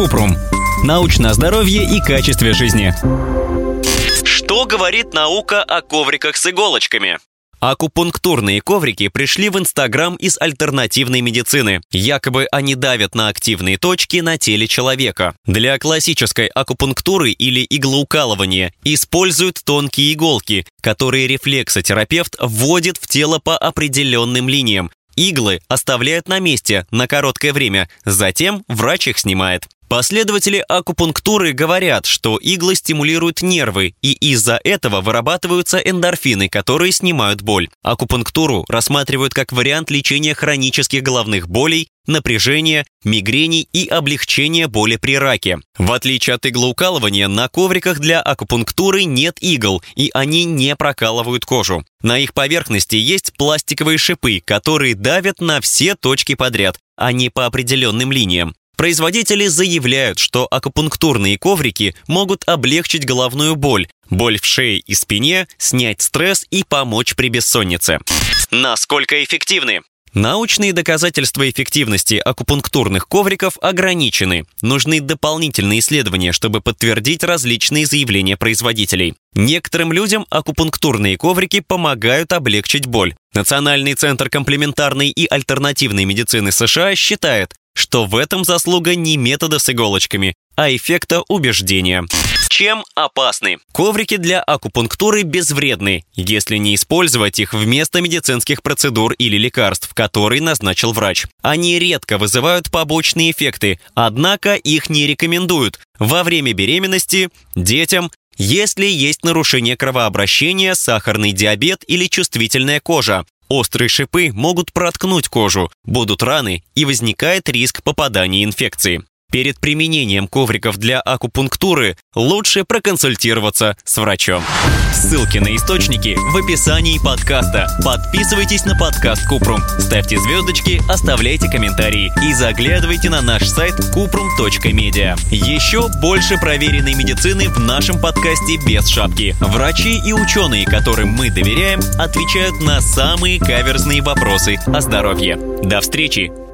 Купрум. Научное здоровье и качестве жизни. Что говорит наука о ковриках с иголочками? Акупунктурные коврики пришли в Инстаграм из альтернативной медицины. Якобы они давят на активные точки на теле человека. Для классической акупунктуры или иглоукалывания используют тонкие иголки, которые рефлексотерапевт вводит в тело по определенным линиям. Иглы оставляют на месте на короткое время, затем врач их снимает. Последователи акупунктуры говорят, что иглы стимулируют нервы, и из-за этого вырабатываются эндорфины, которые снимают боль. Акупунктуру рассматривают как вариант лечения хронических головных болей, напряжения, мигрени и облегчения боли при раке. В отличие от иглоукалывания, на ковриках для акупунктуры нет игл, и они не прокалывают кожу. На их поверхности есть пластиковые шипы, которые давят на все точки подряд, а не по определенным линиям. Производители заявляют, что акупунктурные коврики могут облегчить головную боль, боль в шее и спине, снять стресс и помочь при бессоннице. Насколько эффективны? Научные доказательства эффективности акупунктурных ковриков ограничены. Нужны дополнительные исследования, чтобы подтвердить различные заявления производителей. Некоторым людям акупунктурные коврики помогают облегчить боль. Национальный центр комплементарной и альтернативной медицины США считает, что в этом заслуга не метода с иголочками, а эффекта убеждения. Чем опасны? Коврики для акупунктуры безвредны, если не использовать их вместо медицинских процедур или лекарств, которые назначил врач. Они редко вызывают побочные эффекты, однако их не рекомендуют во время беременности, детям, если есть нарушение кровообращения, сахарный диабет или чувствительная кожа, Острые шипы могут проткнуть кожу, будут раны и возникает риск попадания инфекции. Перед применением ковриков для акупунктуры лучше проконсультироваться с врачом. Ссылки на источники в описании подкаста. Подписывайтесь на подкаст Купрум, ставьте звездочки, оставляйте комментарии и заглядывайте на наш сайт kuprum.media. Еще больше проверенной медицины в нашем подкасте без шапки. Врачи и ученые, которым мы доверяем, отвечают на самые каверзные вопросы о здоровье. До встречи!